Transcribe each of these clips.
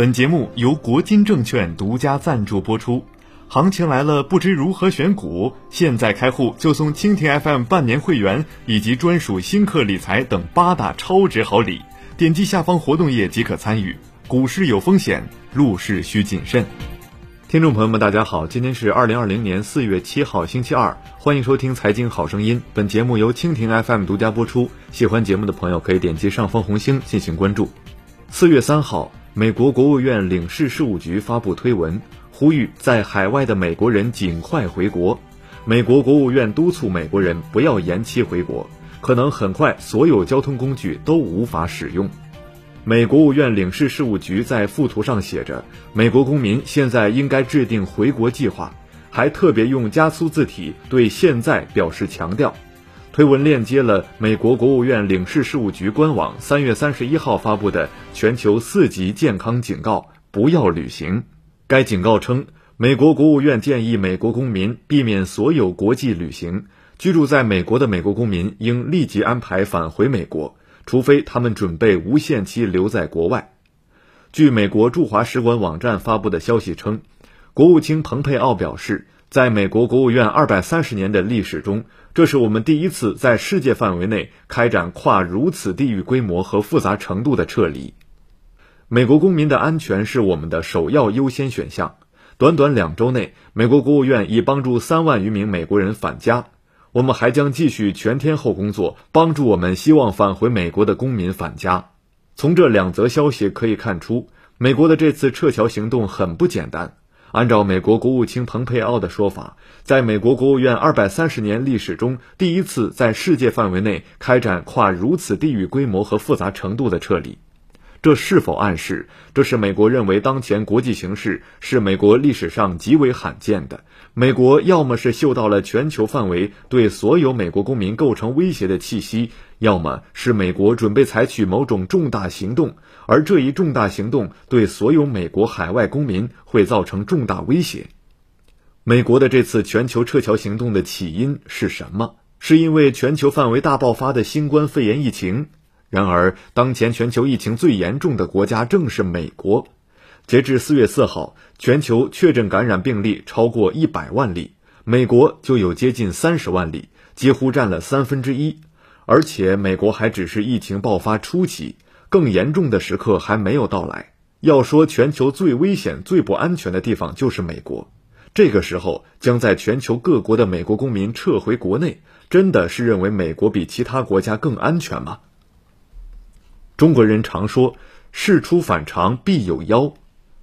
本节目由国金证券独家赞助播出。行情来了，不知如何选股？现在开户就送蜻蜓 FM 半年会员以及专属新客理财等八大超值好礼。点击下方活动页即可参与。股市有风险，入市需谨慎。听众朋友们，大家好，今天是二零二零年四月七号，星期二，欢迎收听财经好声音。本节目由蜻蜓 FM 独家播出。喜欢节目的朋友可以点击上方红星进行关注。四月三号，美国国务院领事事务局发布推文，呼吁在海外的美国人尽快回国。美国国务院督促美国人不要延期回国，可能很快所有交通工具都无法使用。美国务院领事事务局在附图上写着：“美国公民现在应该制定回国计划。”还特别用加粗字体对“现在”表示强调。推文链接了美国国务院领事事务局官网三月三十一号发布的全球四级健康警告：不要旅行。该警告称，美国国务院建议美国公民避免所有国际旅行，居住在美国的美国公民应立即安排返回美国。除非他们准备无限期留在国外。据美国驻华使馆网站发布的消息称，国务卿蓬佩奥表示，在美国国务院二百三十年的历史中，这是我们第一次在世界范围内开展跨如此地域规模和复杂程度的撤离。美国公民的安全是我们的首要优先选项。短短两周内，美国国务院已帮助三万余名美国人返家。我们还将继续全天候工作，帮助我们希望返回美国的公民返家。从这两则消息可以看出，美国的这次撤侨行动很不简单。按照美国国务卿蓬佩奥的说法，在美国国务院二百三十年历史中，第一次在世界范围内开展跨如此地域规模和复杂程度的撤离。这是否暗示，这是美国认为当前国际形势是美国历史上极为罕见的？美国要么是嗅到了全球范围对所有美国公民构成威胁的气息，要么是美国准备采取某种重大行动，而这一重大行动对所有美国海外公民会造成重大威胁。美国的这次全球撤侨行动的起因是什么？是因为全球范围大爆发的新冠肺炎疫情？然而，当前全球疫情最严重的国家正是美国。截至四月四号，全球确诊感染病例超过一百万例，美国就有接近三十万例，几乎占了三分之一。而且，美国还只是疫情爆发初期，更严重的时刻还没有到来。要说全球最危险、最不安全的地方，就是美国。这个时候，将在全球各国的美国公民撤回国内，真的是认为美国比其他国家更安全吗？中国人常说“事出反常必有妖”，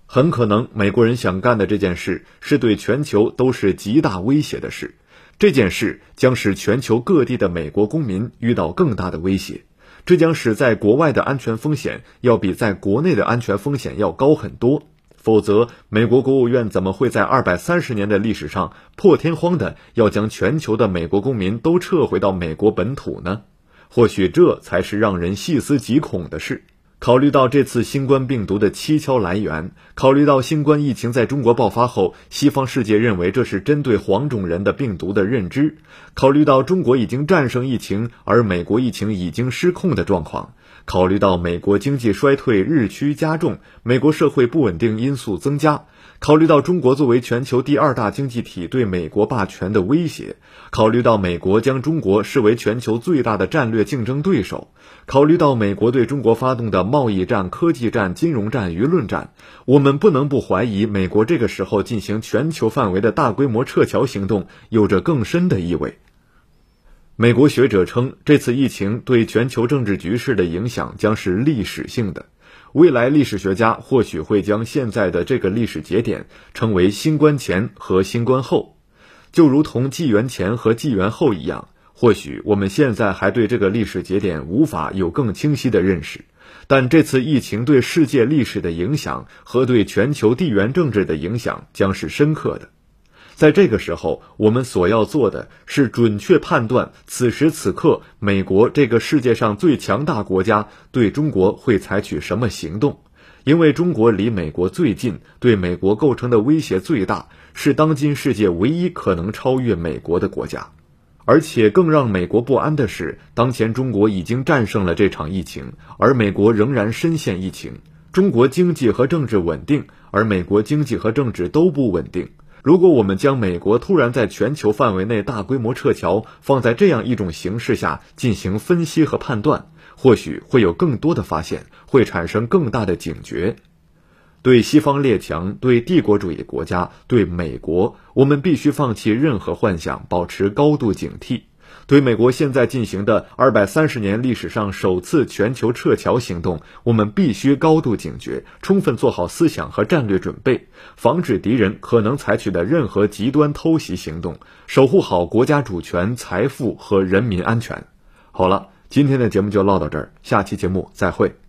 很可能美国人想干的这件事是对全球都是极大威胁的事。这件事将使全球各地的美国公民遇到更大的威胁，这将使在国外的安全风险要比在国内的安全风险要高很多。否则，美国国务院怎么会在二百三十年的历史上破天荒的要将全球的美国公民都撤回到美国本土呢？或许这才是让人细思极恐的事。考虑到这次新冠病毒的蹊跷来源，考虑到新冠疫情在中国爆发后，西方世界认为这是针对黄种人的病毒的认知，考虑到中国已经战胜疫情，而美国疫情已经失控的状况，考虑到美国经济衰退日趋加重，美国社会不稳定因素增加。考虑到中国作为全球第二大经济体对美国霸权的威胁，考虑到美国将中国视为全球最大的战略竞争对手，考虑到美国对中国发动的贸易战、科技战、金融战、舆论战，我们不能不怀疑，美国这个时候进行全球范围的大规模撤侨行动，有着更深的意味。美国学者称，这次疫情对全球政治局势的影响将是历史性的。未来历史学家或许会将现在的这个历史节点称为“新冠前”和“新冠后”，就如同纪元前和纪元后一样。或许我们现在还对这个历史节点无法有更清晰的认识，但这次疫情对世界历史的影响和对全球地缘政治的影响将是深刻的。在这个时候，我们所要做的是准确判断此时此刻美国这个世界上最强大国家对中国会采取什么行动，因为中国离美国最近，对美国构成的威胁最大，是当今世界唯一可能超越美国的国家。而且更让美国不安的是，当前中国已经战胜了这场疫情，而美国仍然深陷疫情。中国经济和政治稳定，而美国经济和政治都不稳定。如果我们将美国突然在全球范围内大规模撤侨放在这样一种形势下进行分析和判断，或许会有更多的发现，会产生更大的警觉。对西方列强、对帝国主义国家、对美国，我们必须放弃任何幻想，保持高度警惕。对美国现在进行的二百三十年历史上首次全球撤侨行动，我们必须高度警觉，充分做好思想和战略准备，防止敌人可能采取的任何极端偷袭行动，守护好国家主权、财富和人民安全。好了，今天的节目就唠到这儿，下期节目再会。